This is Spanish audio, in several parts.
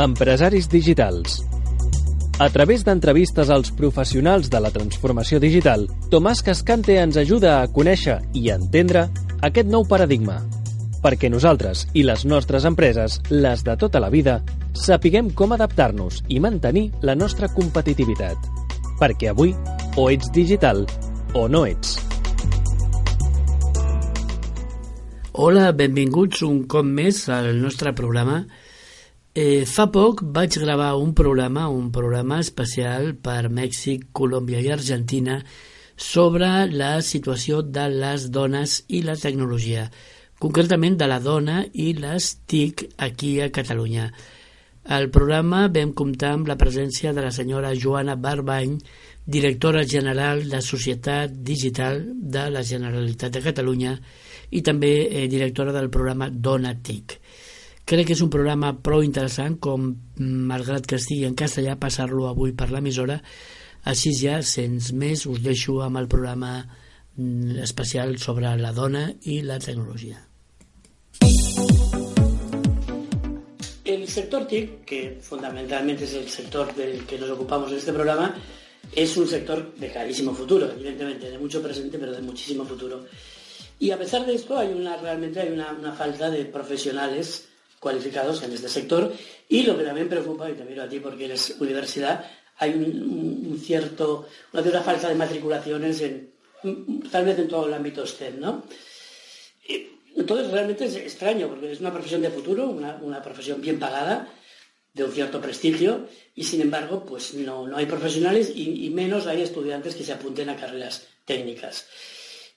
Empresaris digitals. A través d'entrevistes als professionals de la transformació digital, Tomàs Cascante ens ajuda a conèixer i a entendre aquest nou paradigma. Perquè nosaltres i les nostres empreses, les de tota la vida, sapiguem com adaptar-nos i mantenir la nostra competitivitat. Perquè avui o ets digital o no ets. Hola, benvinguts un cop més al nostre programa Eh, fa poc vaig gravar un programa, un programa especial per Mèxic, Colòmbia i Argentina sobre la situació de les dones i la tecnologia, concretament de la dona i les TIC aquí a Catalunya. Al programa vam comptar amb la presència de la senyora Joana Barbany, directora general de Societat Digital de la Generalitat de Catalunya i també eh, directora del programa Dona TIC. Crec que és un programa prou interessant com, malgrat que estigui en castellà, passar-lo avui per l'emissora. Així ja, sense més, us deixo amb el programa mm, especial sobre la dona i la tecnologia. El sector TIC, que fundamentalmente es el sector del que nos ocupamos en este programa, es un sector de clarísimo futuro, evidentemente, de mucho presente, pero de muchísimo futuro. Y a pesar de esto, hay una, realmente hay una, una falta de profesionales cualificados en este sector y lo que también preocupa, y te miro a ti porque eres universidad, hay un, cierto, una cierta falta de matriculaciones en, tal vez en todo el ámbito STEM, ¿no? Entonces realmente es extraño porque es una profesión de futuro, una, profesión bien pagada, de un cierto prestigio y sin embargo pues no, no hay profesionales y, menos hay estudiantes que se apunten a carreras técnicas.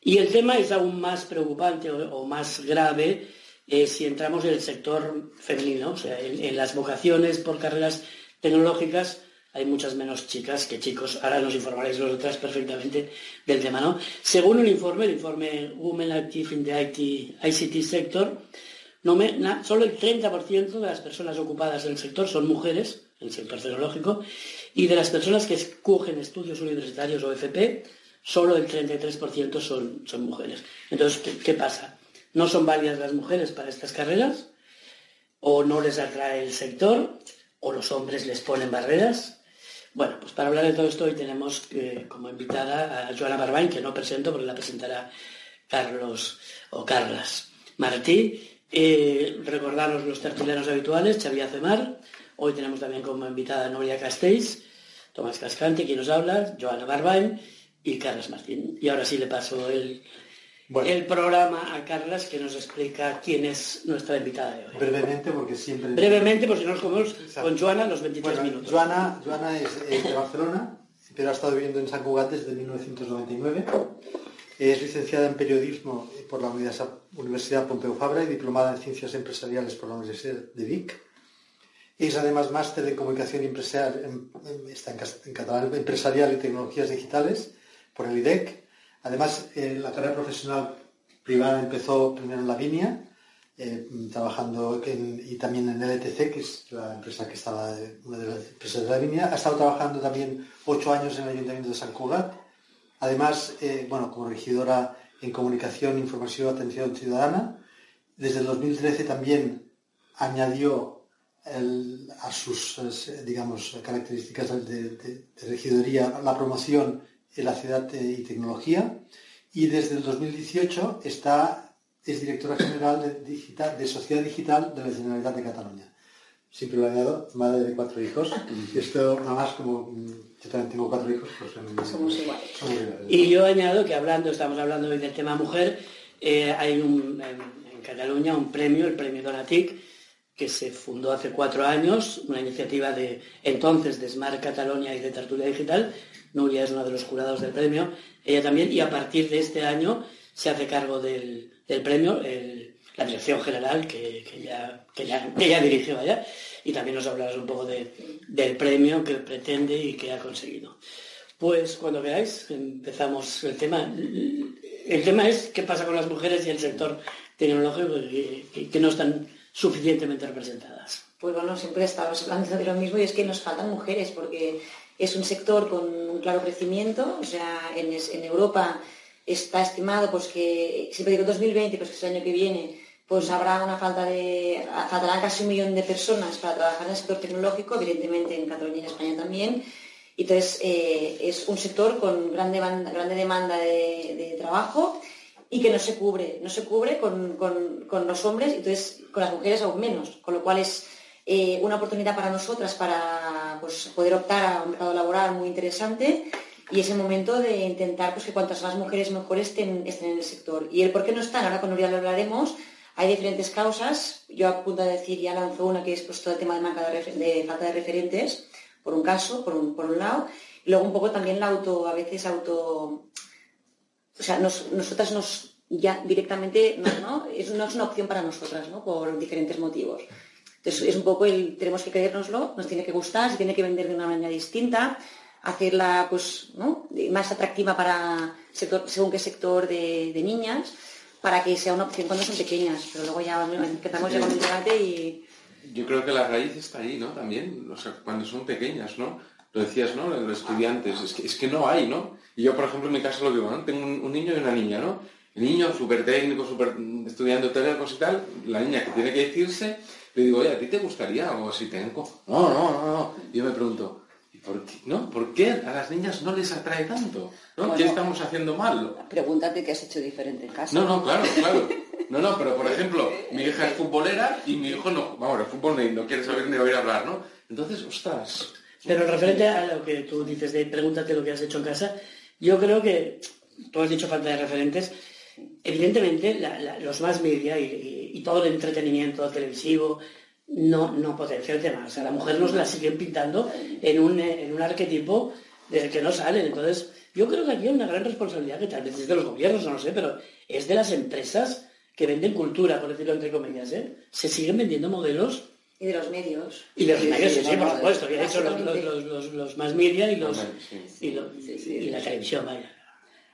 Y el tema es aún más preocupante o más grave eh, si entramos en el sector femenino, o sea, en, las vocaciones por carreras tecnológicas hay muchas menos chicas que chicos. Ahora nos informaréis vosotras perfectamente del tema, ¿no? Según un informe, el informe Women Active in the ICT Sector, solo el 30% de las personas ocupadas en el sector son mujeres, en el sector tecnológico, y de las personas que escogen estudios universitarios o FP, solo el 33% son, son mujeres. Entonces, ¿qué pasa? No son válidas las mujeres para estas carreras, o no les atrae el sector, o los hombres les ponen barreras. Bueno, pues para hablar de todo esto hoy tenemos eh, como invitada a Joana Barbain, que no presento porque la presentará Carlos o Carlas Martí. Eh, recordaros los tertulianos habituales, Xavier Cemar. Hoy tenemos también como invitada a Noria Castells, Tomás Cascante, quien nos habla, Joana Barbain y Carlos Martín. Y ahora sí le paso el, el programa a Carlas que nos explica quién es nuestra invitada de hoy. Brevemente, porque siempre... Brevemente, porque si no nos comemos con Joana los 23 minutos. Joana, Joana es de Barcelona, pero ha estado viviendo en San Cugat desde 1999. Es licenciada en periodismo por la Universidad Pompeu Fabra y diplomada en ciencias empresariales por la Universidad de Vic. Es además máster en comunicación empresarial, está en catalán, empresarial y tecnologías digitales por el IDEC Además, eh, la carrera profesional privada empezó primero en la Vinia, eh, trabajando y también en LTC, que es la empresa que estaba, una de las empresas de la Vinia. Ha estado trabajando también ocho años en el Ayuntamiento de San Cugat. Además, eh, bueno, como regidora en comunicación, información, atención ciudadana. Desde el 2013 también añadió a sus, digamos, características de regidoría la promoción en la ciudad y tecnología y desde el 2018 está, es directora general de, digital, de Sociedad Digital de la Generalitat de Cataluña. Siempre lo he añado, madre de cuatro hijos. Y esto nada más como mm, yo también tengo cuatro hijos, pues somos iguales. Y yo añado que hablando, estamos hablando hoy del tema mujer, eh, hay un, en, Cataluña un premio, el premio Donatic, que se fundó hace cuatro años, una iniciativa de entonces de Smart Cataluña y de Tertulia Digital, Nuria es una de los jurados del premio, ella también, y a partir de este año se hace cargo del, premio la dirección general que, ya, que, ya, dirigió allá, y también nos hablarás un poco del premio que pretende y que ha conseguido. Pues cuando veáis, empezamos el tema. El tema es qué pasa con las mujeres y el sector tecnológico que, que no están suficientemente representadas. Pues bueno, siempre estamos hablando de lo mismo y es que nos faltan mujeres porque es un sector con un claro crecimiento, o sea, en, Europa está estimado pues que, siempre digo 2020, pues que es el año que viene, pues habrá una falta de, faltarán casi un millón de personas para trabajar en el sector tecnológico, evidentemente en Cataluña y en España también. Entonces, eh, es un sector con grande, grande demanda de, trabajo y que no se cubre, no se cubre con, los hombres, entonces con las mujeres aún menos, con lo cual es eh, una oportunidad para nosotras para pues, poder optar a un mercado laboral muy interesante y es el momento de intentar pues, que cuantas más mujeres mejores estén, estén en el sector. Y el por qué no están, ahora con Nuria lo hablaremos, hay diferentes causas. Yo a punto de decir, ya lanzo una que es pues, todo el tema de, de, falta de referentes, por un caso, por un, por un lado. Y luego un poco también la auto, a veces auto... O sea, nosotras nos ya directamente no, ¿no? Es, no es una opción para nosotras, ¿no? Por diferentes motivos. Entonces es un poco el, tenemos que creérnoslo, nos tiene que gustar, se tiene que vender de una manera distinta, hacerla pues, ¿no? más atractiva para sector, según qué sector de, niñas para que sea una opción cuando son pequeñas, pero luego ya empezamos ya con el debate y... Yo creo que la raíz está ahí, ¿no? También, cuando son pequeñas, ¿no? Lo decías, ¿no? Los estudiantes, es que, es que no hay, ¿no? Y yo, por ejemplo, en mi caso lo digo, ¿no? Tengo un, niño y una niña, ¿no? El niño súper técnico, súper estudiando técnicos y tal, la niña que tiene que decirse, le digo, oye, ¿a ti te gustaría? O si tengo... No, no, no, no. Y yo me pregunto, ¿Por qué, ¿no? ¿Por qué a las niñas no les atrae tanto? ¿no? ¿Qué estamos haciendo mal? Pregúntate qué has hecho diferente en casa. No, no, claro, claro. No, no, pero por ejemplo, mi hija es futbolera y mi hijo no. Vamos, el fútbol no quiere saber ni oír hablar, ¿no? Entonces, ostras. Pero referente a lo que tú dices de pregúntate lo que has hecho en casa, yo creo que tú has dicho falta de referentes. Evidentemente, los más media y todo el entretenimiento televisivo, no, no potencia el tema. O sea, la mujer nos la siguen pintando en un, en un arquetipo del que no salen. Entonces, yo creo que aquí hay una gran responsabilidad que tal vez es de los gobiernos, no lo sé, pero es de las empresas que venden cultura, por decirlo entre comillas. ¿eh? Se siguen vendiendo modelos. Y de los medios. Y de los medios, sí, por supuesto. Y hecho los, los, los, los, más media y, los, y, y la televisión, vaya.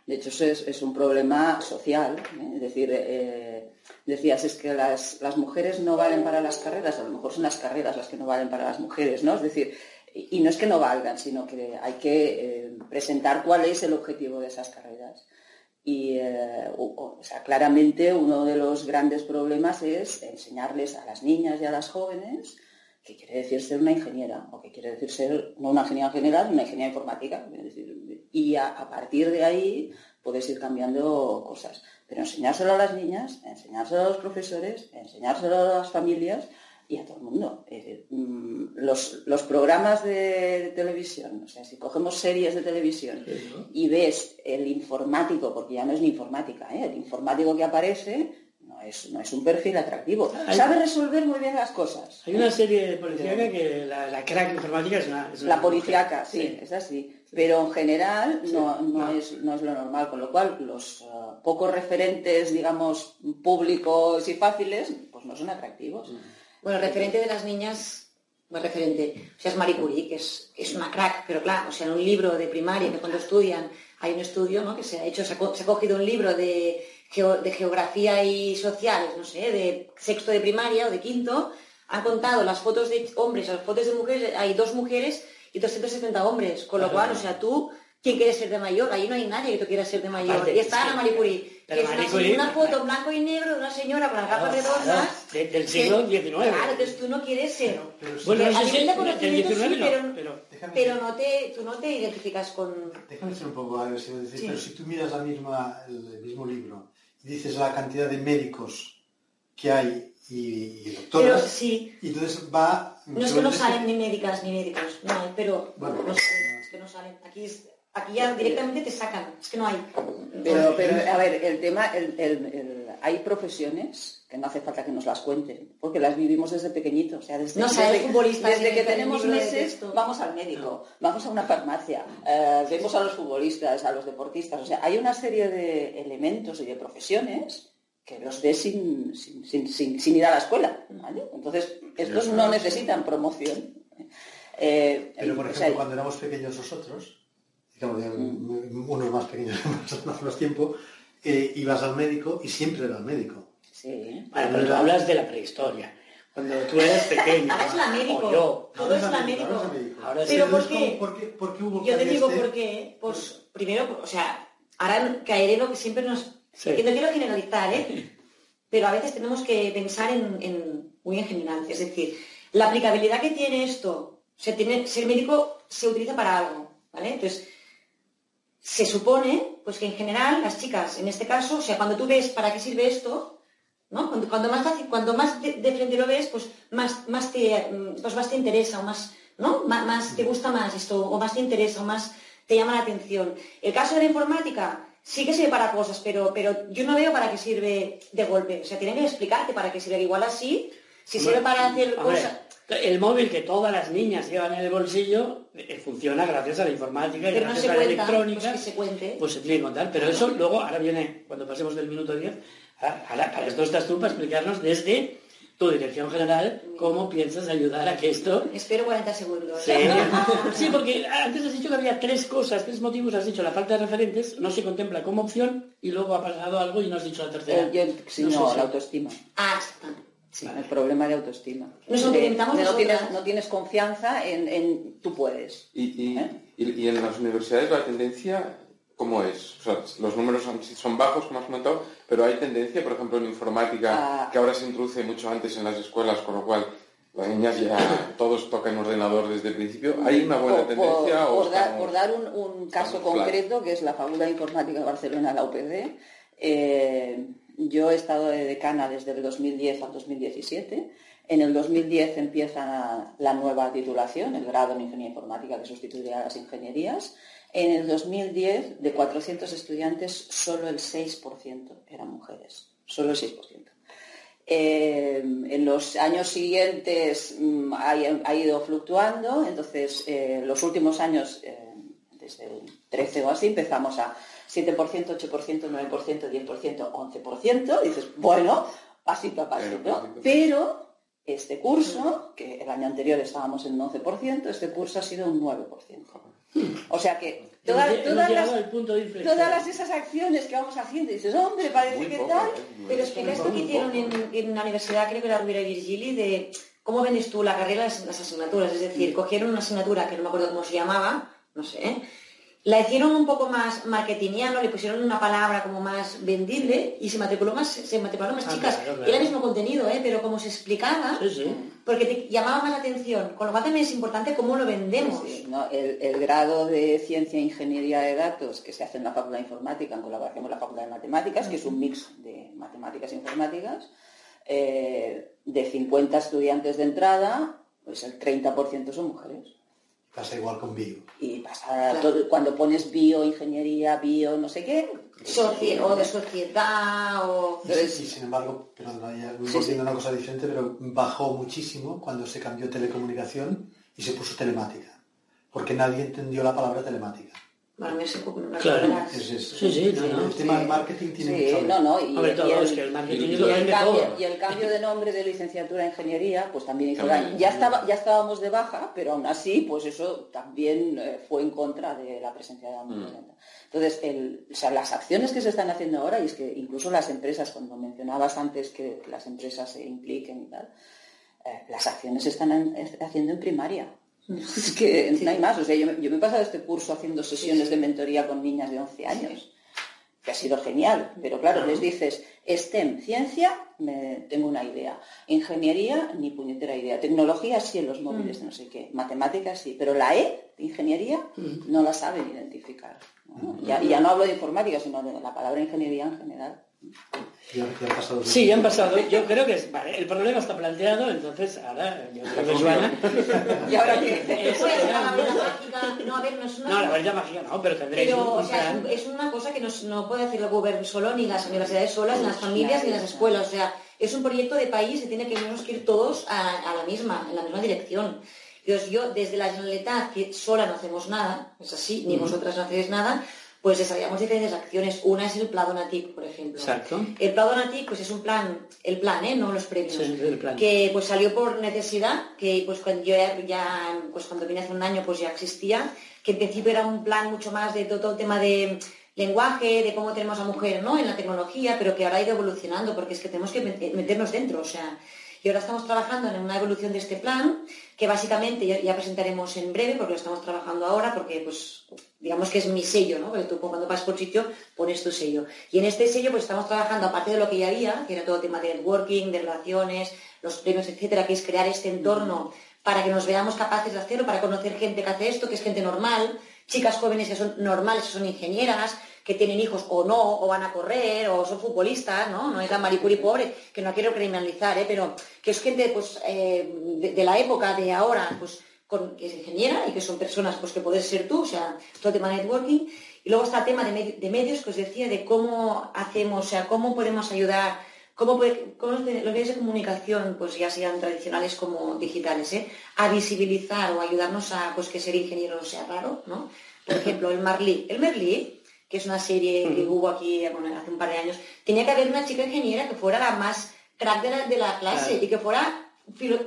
De hecho, es, es un problema social. ¿eh? Es decir, eh, decías, es que las, las, mujeres no valen para las carreras, a lo mejor son las carreras las que no valen para las mujeres, ¿no? Es decir, y, no es que no valgan, sino que hay que eh, presentar cuál es el objetivo de esas carreras. Y, o, sea, claramente uno de los grandes problemas es enseñarles a las niñas y a las jóvenes qué quiere decir ser una ingeniera, o qué quiere decir ser, no una ingeniera general, una ingeniera informática. y a, partir de ahí puedes ir cambiando cosas. Pero enseñárselo a las niñas, enseñárselo a los profesores, enseñárselo a las familias y a todo el mundo. Mm, los, programas de, televisión, o sea, si cogemos series de televisión y ves el informático, porque ya no es ni informática, ¿eh? el informático que aparece, no es, un perfil atractivo. Sabe resolver muy bien las cosas. Hay una serie policíaca que la, crack informática es una... la policíaca, sí, es así. Pero en general no, Es, no es lo normal, con lo cual los uh, pocos referentes, digamos, públicos y fáciles, pues no son atractivos. Bueno, referente de las niñas más referente. O sea, es Marie Curie, que es, es, una crack, pero claro, o sea, en un libro de primaria, que cuando estudian, hay un estudio ¿no? que se ha hecho, se ha, cogido un libro de de geografía y sociales, no sé, de sexto de primaria o de quinto, han contado las fotos de hombres, las fotos de mujeres, hay dos mujeres y 270 hombres, con lo cual, o sea, tú, ¿quién quiere ser de mayor? Ahí no hay nadie que tú quieras ser de mayor. y está Ana Marie Curie, que es una, foto en blanco y negro de una señora con las gafas redondas. del siglo XIX. Claro, entonces tú no quieres ser. bueno, no sé si el pero, pero no te, tú no te identificas con... Déjame ser un poco a ver si decís, pero si tú miras la misma, el mismo libro dices la cantidad de médicos que hay y, doctoras. Pero sí. Y entonces va. No es que no salen ni médicas ni médicos, no hay, pero bueno, no, es que no salen. Aquí, aquí ya directamente te sacan, es que no hay. Pero, pero a ver, el tema, el, el, hay profesiones que no hace falta que nos las cuenten, porque las vivimos desde pequeñitos. O sea, desde, no desde, desde que tenemos meses vamos al médico, vamos a una farmacia, eh, vemos a los futbolistas, a los deportistas. O sea, hay una serie de elementos y de profesiones que los ves sin, sin, ir a la escuela. Entonces, estos no necesitan promoción. Eh, Pero, por ejemplo, cuando éramos pequeños nosotros, digamos, mm. unos más pequeños más, más tiempo, eh, ibas al médico y siempre era el médico. Sí. Bueno, pero tú hablas de la prehistoria. Cuando tú eras pequeño. Ahora es la médico. Yo. Todo es la médico. Ahora pero ¿por qué? ¿por qué? ¿Por qué hubo Yo te digo por qué. Pues primero, o sea, ahora caeré lo que siempre nos... Que no quiero generalizar, ¿eh? pero a veces tenemos que pensar en, muy en general. Es decir, la aplicabilidad que tiene esto, o tiene, ser médico se utiliza para algo, ¿vale? Entonces, se supone pues que en general las chicas, en este caso, o sea, cuando tú ves para qué sirve esto, ¿no? Cuando, más cuando más de, frente lo ves, pues más, más, te, mm, pues más te interesa o más, ¿no? más te gusta más esto, o más te interesa, o más te llama la atención. El caso de la informática, sí que sirve para cosas, pero, pero yo no veo para qué sirve de golpe. O sea, tienen que explicarte para qué sirve. Igual así, si sirve para hacer cosas... El móvil que todas las niñas llevan en el bolsillo eh, funciona gracias a la informática y gracias a la electrónica. Pues, se cuente. pues se tiene que contar. Pero eso luego, ahora viene, cuando pasemos del minuto 10, para esto estás tú para explicarnos desde tu dirección general, cómo piensas ayudar a que esto... Espero 40 segundos. Sí, porque antes has dicho que había tres cosas, tres motivos. Has dicho la falta de referentes, no se contempla como opción y luego ha pasado algo y no has dicho la tercera. Eh, no, la autoestima. Ah, Sí, el problema de autoestima. Nos no, tienes, no tienes confianza en, en tú puedes. Y, ¿eh? y, y, en las universidades la tendencia ¿Cómo es? O sea, los números son, bajos, como has comentado, pero hay tendencia, por ejemplo, en informática, ah. que ahora se introduce mucho antes en las escuelas, con lo cual las niñas ya todos tocan ordenador desde el principio. ¿Hay una buena tendencia? Por, dar, un, caso concreto, que es la Facultad de Informática de Barcelona, la UPD, eh, yo he estado de decana desde el 2010 al 2017. En el 2010 empieza la nueva titulación, el grado en Ingeniería Informática que sustituye a las ingenierías. En el 2010, de 400 estudiantes, solo el 6% eran mujeres. Solo el 6%. Eh, en los años siguientes mm, ha, ido fluctuando, entonces eh, los últimos años, eh, desde el 13 o así, empezamos a 7%, 8%, 9%, 10%, 11%. dices, bueno, pasito a pasito. Pero este curso, que el año anterior estábamos en un 11%, este curso ha sido un 9%. O sea que todas, las, esas acciones que vamos haciendo, dices, hombre, parece que tal. Pero explica esto que hicieron en, en, la universidad, creo que la Rubira Virgili, de cómo vendes tú la carrera, las, las asignaturas. Es decir, cogieron una asignatura que no me acuerdo cómo se llamaba, no sé, la hicieron un poco más marketingiano, le pusieron una palabra como más vendible y se matriculó más, se matricularon más ah, chicas. Era el mismo contenido, ¿eh? pero como se explicaba, porque te llamaba más la atención. Con lo cual también es importante cómo lo vendemos. el, grado de ciencia e ingeniería de datos que se hace en la Facultad de Informática en colaboración con la Facultad de Matemáticas, que es un mix de matemáticas e informáticas, eh, de 50 estudiantes de entrada, pues el 30% son mujeres. Pasa igual con bio. Y pasa cuando pones bio, ingeniería, bio, no sé qué. o de sociedad, o... Sí, sin embargo, pero ya una cosa diferente, pero bajó muchísimo cuando se cambió telecomunicación y se puso telemática. Porque nadie entendió la palabra telemática. Para mí es claro. Sí, sí, no, no. El tema del marketing tiene mucho no, no, y, el, cambio, y el cambio de nombre de licenciatura en ingeniería, pues también hizo daño. Ya, estaba, ya estábamos de baja, pero aún así, pues eso también eh, fue en contra de la presencia de la mujer. Mm. Entonces, el, o sea, las acciones que se están haciendo ahora, y es que incluso las empresas, cuando mencionabas antes que las empresas se impliquen y tal, eh, las acciones se están haciendo en primaria. Es que no hay más. O sea, yo, me he pasado este curso haciendo sesiones de mentoría con niñas de 11 años, que ha sido genial. Pero claro, les dices, STEM, ciencia, me, tengo una idea. Ingeniería, ni puñetera idea. Tecnología, sí, en los móviles, mm. no sé qué. Matemáticas, sí. Pero la E, ingeniería, mm. no la saben identificar. Mm. Ya, ya no hablo de informática, sino de la palabra ingeniería en general. Ya, ya pasado sí, ya han pasado. Yo creo que es, vale, el problema está planteado, entonces ahora yo creo que Joana. ¿Y ahora qué? Es, no, a ver, no es una. No, la varilla mágica no, pero tendréis pero, un, o sea, es, una cosa que no puede hacer el gobierno solo, ni las universidades solas, ni las familias, ni las escuelas. O sea, es un proyecto de país y tiene que ir todos a, la misma, en la misma dirección. Entonces, yo, desde la Generalitat, que sola no hacemos nada, es así, ni vosotras no hacéis nada, pues desarrollamos diferentes acciones. Una es el Plan Donatic, por ejemplo. Exacto. El Plan Donatic pues es un plan, el plan, ¿eh? no los premios, que pues salió por necesidad, que pues cuando yo ya, pues cuando vine hace un año pues ya existía, que en principio era un plan mucho más de todo, el tema de lenguaje, de cómo tenemos a mujer ¿no? en la tecnología, pero que ahora ha ido evolucionando porque es que tenemos que meternos dentro, o sea, Y ahora estamos trabajando en una evolución de este plan, que básicamente ya, presentaremos en breve, porque lo estamos trabajando ahora, porque pues digamos que es mi sello, ¿no? Porque tú cuando vas por sitio pones tu sello. Y en este sello pues estamos trabajando, aparte de lo que ya había, que era todo el tema de networking, de relaciones, los premios, etcétera, que es crear este entorno para que nos veamos capaces de hacerlo, para conocer gente que hace esto, que es gente normal, chicas jóvenes que son normales, que son ingenieras, que tienen hijos o no, o van a correr, o son futbolistas, ¿no? No es la maricuri pobre, que no quiero criminalizar, ¿eh? pero que es gente pues, eh, de, la época de ahora, pues, que es ingeniera y que son personas pues, que puedes ser tú, o sea, todo el tema de networking. Y luego está el tema de, medios que os decía, de cómo hacemos, o sea, cómo podemos ayudar cómo, los medios de comunicación, pues ya sean tradicionales como digitales, ¿eh? a visibilizar o ayudarnos a pues, que ser ingeniero no sea raro, ¿no? Por ejemplo, el Marley. El Merlí, que es una serie que hubo aquí hace un par de años, tenía que haber una chica ingeniera que fuera la más crack de la, clase y que fuera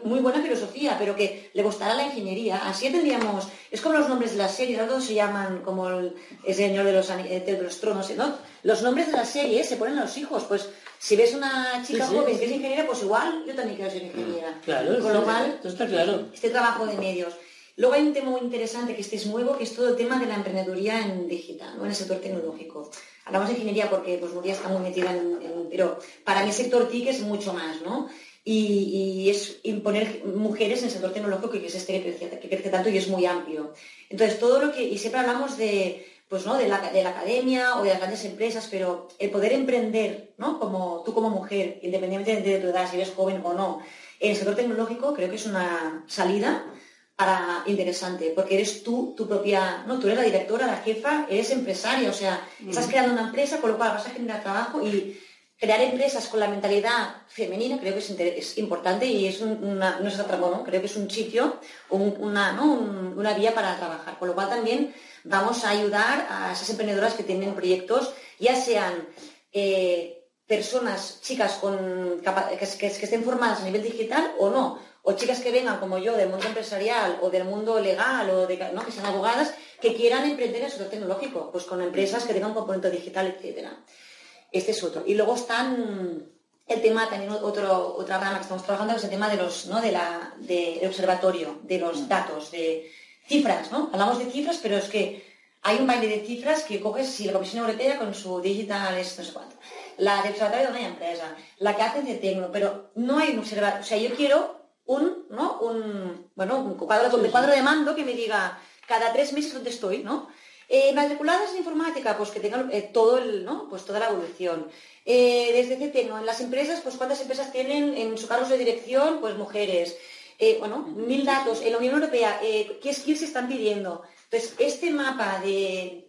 muy buena filosofía, pero que le gustara la ingeniería. Así tendríamos, es como los nombres de las series, todos se llaman como el, señor de los, eh, de los tronos, ¿no? Los nombres de las series se ponen a los hijos, pues si ves una chica joven que es ingeniera, pues igual yo también quiero ser ingeniera. Claro, Con lo cual, está claro. Este trabajo de medios. Luego hay un tema muy interesante que este es nuevo, que es todo el tema de la emprendeduría en digital, ¿no? en el sector tecnológico. Hablamos de ingeniería porque pues, Nuria está muy metida en, Pero para mí el sector TIC es mucho más, ¿no? Y, es imponer mujeres en el sector tecnológico que es este que crece, que tanto y es muy amplio. Entonces, todo lo que... Y siempre hablamos de pues, ¿no? de, la, academia o de las grandes empresas, pero el poder emprender, ¿no? como tú como mujer, independientemente de tu edad, si eres joven o no, en el sector tecnológico creo que es una salida para interesante, porque eres tú, tu propia, no, tú eres la directora, la jefa, eres empresaria, o sea, estás creando una empresa, con lo cual vas a generar trabajo y crear empresas con la mentalidad femenina creo que es, importante y es una, no es ¿no? creo que es un sitio, una, una vía para trabajar, con lo cual también vamos a ayudar a esas emprendedoras que tienen proyectos, ya sean eh, personas, chicas con, que, estén formadas a nivel digital o no, o chicas que vengan como yo del mundo empresarial o del mundo legal o de, ¿no? que sean abogadas, que quieran emprender en el sector tecnológico, pues con empresas que tengan un componente digital, etcétera. Este es otro. Y luego están el tema, también otro, otra rama que estamos trabajando, es el tema de los, ¿no? de la, del observatorio, de los datos, de, cifras, ¿no? Hablamos de cifras, pero es que hay un baile de cifras que coges si la Comisión Europea con su digital es no sé cuánto, la de observatorio de una empresa, la que hace de Tecno, pero no hay un observatorio, o sea, yo quiero un, ¿no? Un, bueno, un cuadro, cuadro de mando que me diga cada tres meses dónde estoy, ¿no? Eh, matriculadas en informática, pues que tengan eh, todo el, ¿no? Pues toda la evolución. Eh, desde Tecno, en las empresas, pues cuántas empresas tienen en su cargo de dirección, pues mujeres. Eh, bueno, mil datos. En la Unión Europea, eh, ¿qué skills se están pidiendo? Entonces, este mapa de,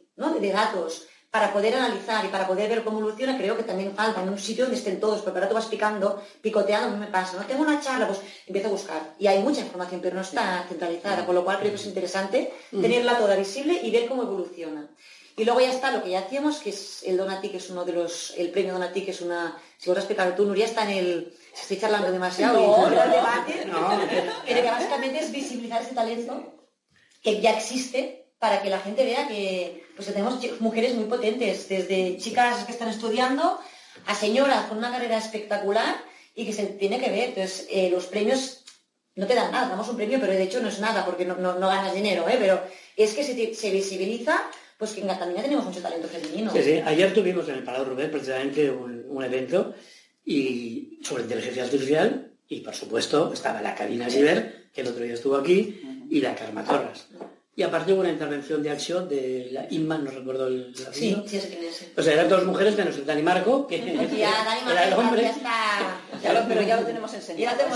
datos para poder analizar y para poder ver cómo evoluciona, creo que también falta en un sitio donde estén todos, porque ahora tú vas picando, picoteando, mí me pasa, ¿no? Tengo una charla, pues empiezo a buscar. Y hay mucha información, pero no está centralizada, con lo cual creo que es interesante tenerla toda visible y ver cómo evoluciona. Y luego ya está lo que ya hacíamos, que es el Donati, que es uno de los, el premio Donati, que es una, si vos has tú, Nuria, está en el, si estoy charlando demasiado, no, el debate, pero que básicamente es visibilizar ese talento que ya existe para que la gente vea que, pues, tenemos mujeres muy potentes, desde chicas que están estudiando a señoras con una carrera espectacular y que se tiene que ver. Entonces, eh, los premios no te dan nada, damos un premio, pero de hecho no es nada porque no, ganas dinero, ¿eh? pero es que se, se visibiliza pues que en Cataluña tenemos mucho talento femenino. Sí, sí. Ayer tuvimos en el Palau Rubén precisamente un, evento y sobre inteligencia artificial y por supuesto estaba la Karina Giver, que el otro día estuvo aquí, y la Karma Torres. Y aparte hubo una intervención de acción de la Inma, no recuerdo el Sí, sí, es que es. O sea, eran dos mujeres menos el Dani Marco, que ya, Dani Marco, era el hombre. Ya está. pero ya lo tenemos enseñado. Ya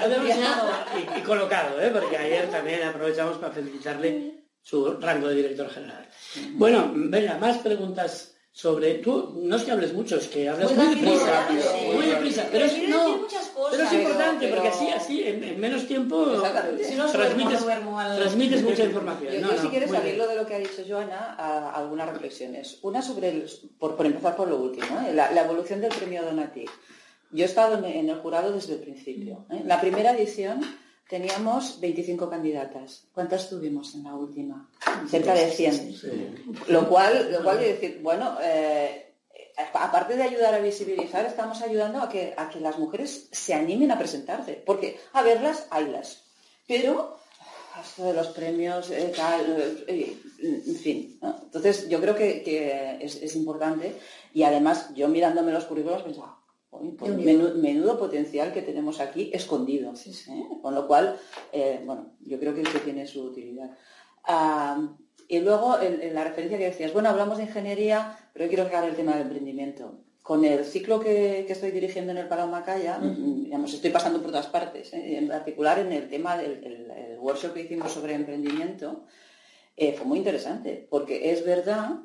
lo tenemos enseñado. y, y, colocado, ¿eh? porque ayer también aprovechamos para felicitarle su rango de director general. Bueno, venga, más preguntas sobre tú no es que hables mucho es que hablas muy deprisa muy deprisa pero es, no, pero es importante porque así así en, menos tiempo transmites, transmites mucha información. Yo, si quieres abrirlo de lo que ha dicho Joana a, algunas reflexiones. Una sobre el, por, empezar por lo último ¿eh? la, evolución del premio Donati. Yo he estado en, el jurado desde el principio ¿eh? la primera edición teníamos 25 candidatas. ¿Cuántas tuvimos en la última? Cerca de 100. Lo cual, lo cual decir, bueno, eh, aparte de ayudar a visibilizar, estamos ayudando a que, a que las mujeres se animen a presentarse, porque a verlas, haylas. Pero esto de los premios, eh, tal, eh, en fin. Entonces, yo creo que, es, importante y además yo mirándome los currículos pensaba, menudo, potencial que tenemos aquí escondido. ¿eh? Con lo cual, bueno, yo creo que eso tiene su utilidad. Ah, y luego, en, la referencia que decías, bueno, hablamos de ingeniería, pero yo quiero sacar el tema del emprendimiento. Con el ciclo que, estoy dirigiendo en el Palau Macaya, digamos, estoy pasando por todas partes, ¿eh? en particular en el tema del workshop que hicimos sobre emprendimiento, eh, fue muy interesante, porque es verdad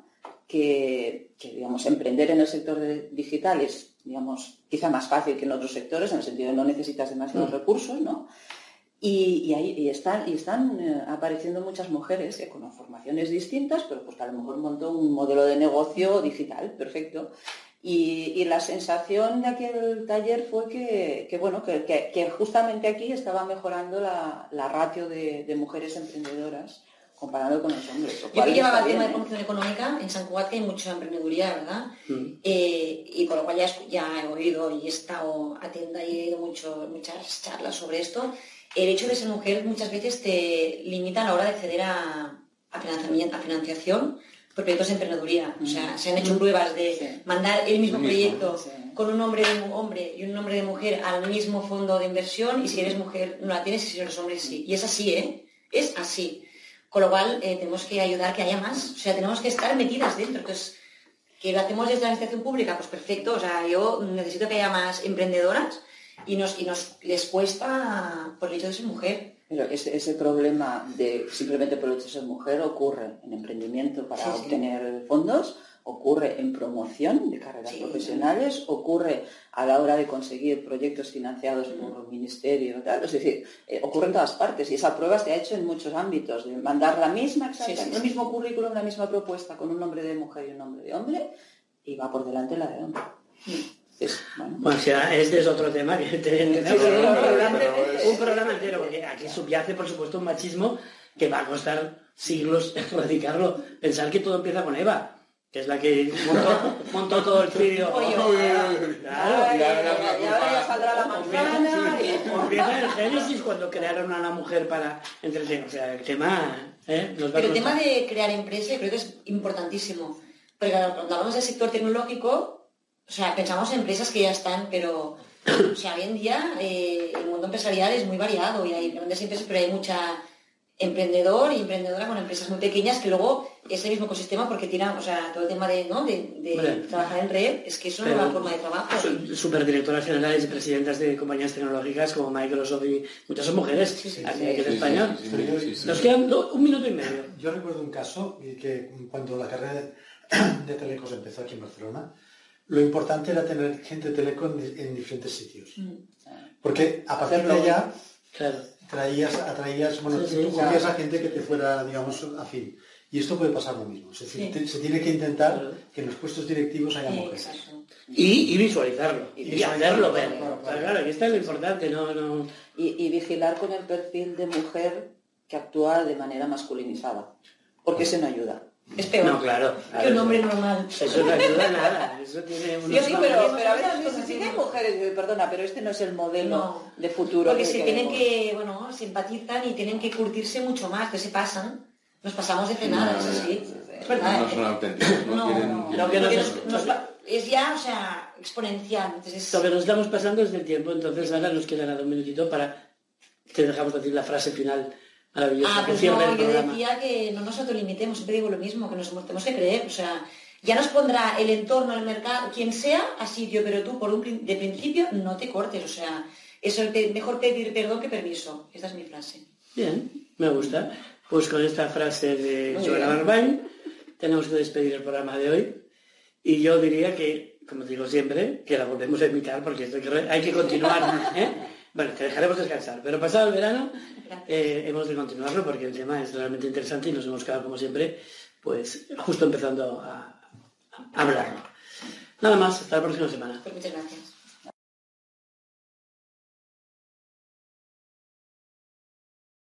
que, digamos, emprender en el sector digital es, digamos, quizá más fácil que en otros sectores, en el sentido de no necesitas demasiados mm. recursos, ¿no? Y, ahí están, y están eh, apareciendo muchas mujeres eh, con formaciones distintas, pero pues que a lo mejor montó un modelo de negocio digital, perfecto. Y, la sensación de aquel taller fue que, bueno, que, justamente aquí estaba mejorando la, ratio de, mujeres emprendedoras comparado con los hombres. Yo que llevaba el tema de promoción económica, en San Cugat hay mucha emprendeduría, ¿verdad? Mm. Eh, y con lo cual ya, he oído y he estado atenta y he oído mucho, muchas charlas sobre esto el hecho de ser mujer muchas veces te limita a la hora de acceder a, financiamiento, a financiación por proyectos de emprendeduría. O sea, se han hecho pruebas de mandar el mismo proyecto con un nombre de hombre y un nombre de mujer al mismo fondo de inversión y si eres mujer no la tienes y si eres hombre sí. Y es así, ¿eh? Es así. Con lo cual eh, tenemos que ayudar que haya más. O sea, tenemos que estar metidas dentro. Que lo hacemos desde la administración pública, pues perfecto. O sea, yo necesito que haya más emprendedoras y nos, y nos les cuesta por el hecho de ser mujer. Pero ese, problema de simplemente por el hecho de ser mujer ocurre en emprendimiento para obtener fondos, ocurre en promoción de carreras profesionales, ocurre a la hora de conseguir proyectos financiados por el ministerio, tal. es decir, eh, ocurre en todas partes y esa prueba se ha hecho en muchos ámbitos, de mandar la misma, el mismo currículum, la misma propuesta con un nombre de mujer y un nombre de hombre y va por delante la de hombre. bueno. o sea, este es otro tema que tenemos un, programa, entero, porque aquí subyace, por supuesto, un machismo que va a costar siglos erradicarlo. Pensar que todo empieza con Eva, que es la que montó, todo el vídeo. Claro, ya saldrá la manzana. Empieza el Génesis cuando crearon a la mujer para entretener. O sea, el tema... ¿eh? Pero el tema de crear empresa creo que es importantísimo. Porque cuando hablamos del sector tecnológico, o sea, pensamos en empresas que ya están, pero o sea, hoy en día eh, el mundo empresarial es muy variado y hay grandes empresas, pero hay mucha emprendedor y emprendedora con empresas muy pequeñas que luego ese mismo ecosistema porque tiran, o sea, todo el tema de, ¿no? de, trabajar en red, es que es una nueva forma de trabajo. Superdirectoras generales y presidentas de compañías tecnológicas como Microsoft y muchas son mujeres aquí en España. Nos quedan un minuto y medio. Yo recuerdo un caso que cuando la carrera de Telecos empezó aquí en Barcelona, lo importante era tener gente teleco en, diferentes sitios. Mm. Porque a partir de allá traías, atraías, bueno, tú cogías a gente que te fuera, digamos, afín. Y esto puede pasar lo mismo. se tiene que intentar que en los puestos directivos haya mujeres. Y, visualizarlo. Y, hacerlo ver. Claro, que está lo importante, no, no... Y, vigilar con el perfil de mujer que actúa de manera masculinizada. Porque eso no ayuda. Es peor. No, claro. Que un hombre normal. Eso no ayuda a nada. Eso tiene unos Yo sí, pero, pero a veces que hay mujeres, perdona, pero este no es el modelo de futuro. Porque se tienen que, bueno, simpatizan y tienen que curtirse mucho más, que se pasan. Nos pasamos de frenada, eso sí. Es verdad. No son auténticos, no, quieren... Que es ya, o sea, exponencial. Entonces, Lo que nos estamos pasando es del tiempo, entonces ahora nos queda un minutito para que dejamos decir la frase final Ah, pues no, yo decía que no nos autolimitemos, siempre digo lo mismo, que nos tenemos que creer, o sea, ya nos pondrá el entorno, el mercado, quien sea, así yo, pero tú por un de principio no te cortes, o sea, es mejor pedir perdón que permiso. Esta es mi frase. Bien, me gusta. Pues con esta frase de Joana Barbain tenemos que despedir el programa de hoy. Y yo diría que, como digo siempre, que la volvemos a invitar porque esto hay que continuar. ¿eh? Bueno, te dejaremos descansar, pero pasado el verano eh, hemos de continuarlo porque el tema es realmente interesante y nos hemos quedado, como siempre, pues justo empezando a, a hablarlo. Nada más, hasta la próxima semana. Pues muchas gracias.